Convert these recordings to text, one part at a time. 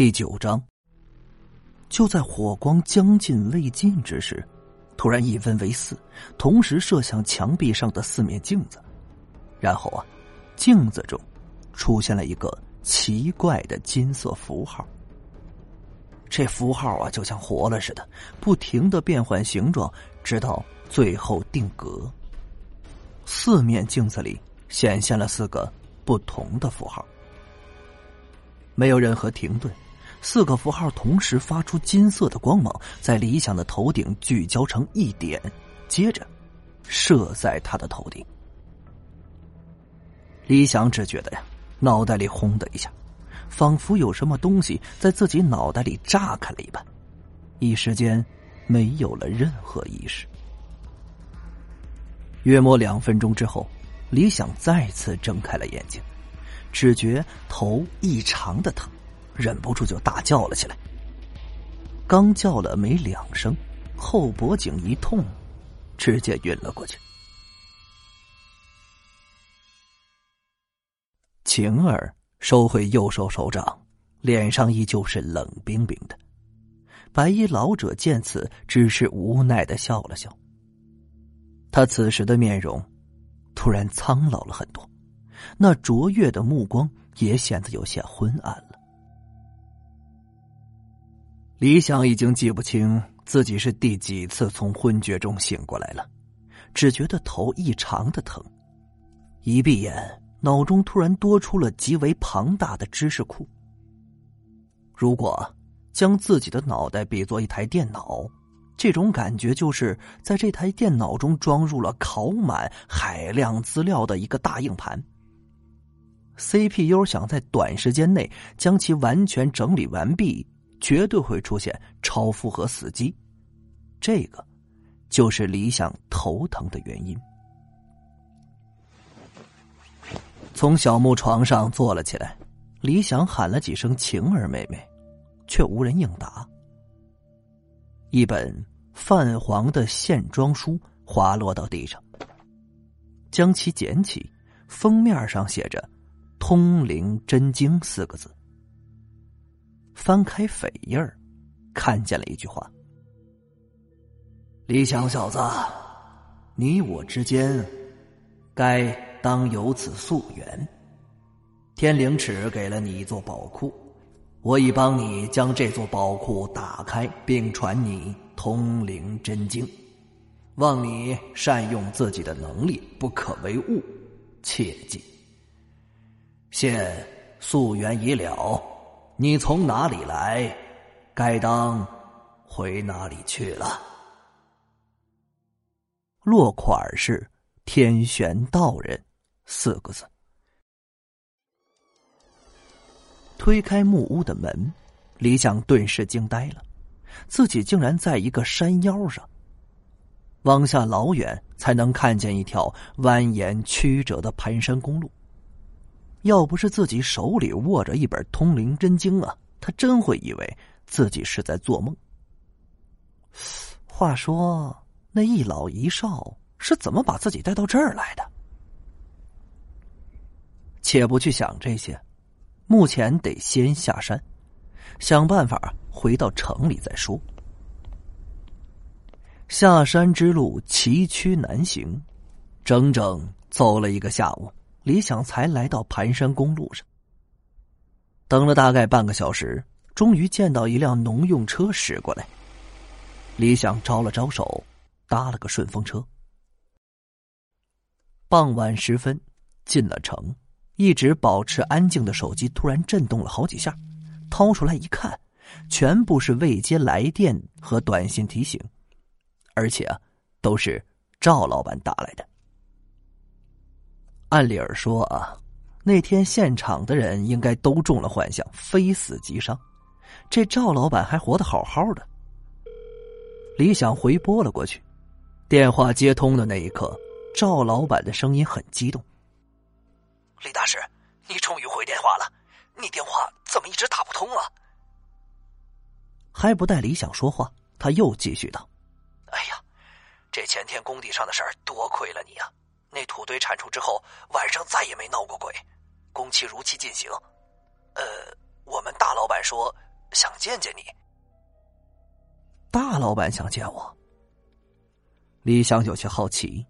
第九章。就在火光将近未尽之时，突然一分为四，同时射向墙壁上的四面镜子，然后啊，镜子中出现了一个奇怪的金色符号。这符号啊，就像活了似的，不停的变换形状，直到最后定格。四面镜子里显现了四个不同的符号，没有任何停顿。四个符号同时发出金色的光芒，在李想的头顶聚焦成一点，接着射在他的头顶。李想只觉得呀，脑袋里轰的一下，仿佛有什么东西在自己脑袋里炸开了一般，一时间没有了任何意识。约莫两分钟之后，李想再次睁开了眼睛，只觉头异常的疼。忍不住就大叫了起来。刚叫了没两声，后脖颈一痛，直接晕了过去。晴儿收回右手手掌，脸上依旧是冷冰冰的。白衣老者见此，只是无奈的笑了笑。他此时的面容突然苍老了很多，那卓越的目光也显得有些昏暗了。李想已经记不清自己是第几次从昏厥中醒过来了，只觉得头异常的疼。一闭眼，脑中突然多出了极为庞大的知识库。如果将自己的脑袋比作一台电脑，这种感觉就是在这台电脑中装入了拷满海量资料的一个大硬盘。CPU 想在短时间内将其完全整理完毕。绝对会出现超负荷死机，这个就是李想头疼的原因。从小木床上坐了起来，李想喊了几声“晴儿妹妹”，却无人应答。一本泛黄的线装书滑落到地上，将其捡起，封面上写着“通灵真经”四个字。翻开扉页儿，看见了一句话：“李想小子，你我之间，该当有此夙缘。天灵尺给了你一座宝库，我已帮你将这座宝库打开，并传你通灵真经。望你善用自己的能力，不可为误，切记。现夙缘已了。”你从哪里来？该当回哪里去了？落款是“天玄道人”四个字。推开木屋的门，李想顿时惊呆了，自己竟然在一个山腰上。往下老远才能看见一条蜿蜒曲折的盘山公路。要不是自己手里握着一本通灵真经啊，他真会以为自己是在做梦。话说，那一老一少是怎么把自己带到这儿来的？且不去想这些，目前得先下山，想办法回到城里再说。下山之路崎岖难行，整整走了一个下午。李想才来到盘山公路上，等了大概半个小时，终于见到一辆农用车驶过来。李想招了招手，搭了个顺风车。傍晚时分，进了城，一直保持安静的手机突然震动了好几下，掏出来一看，全部是未接来电和短信提醒，而且啊，都是赵老板打来的。按理儿说啊，那天现场的人应该都中了幻象，非死即伤。这赵老板还活得好好的。李想回拨了过去，电话接通的那一刻，赵老板的声音很激动：“李大师，你终于回电话了，你电话怎么一直打不通啊？”还不待李想说话，他又继续道：“哎呀，这前天工地上的事儿，多亏了你呀。”那土堆铲除之后，晚上再也没闹过鬼，工期如期进行。呃，我们大老板说，想见见你。大老板想见我，李想有些好奇。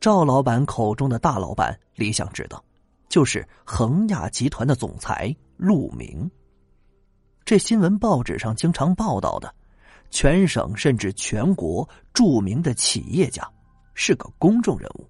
赵老板口中的大老板，李想知道，就是恒亚集团的总裁陆明。这新闻报纸上经常报道的，全省甚至全国著名的企业家，是个公众人物。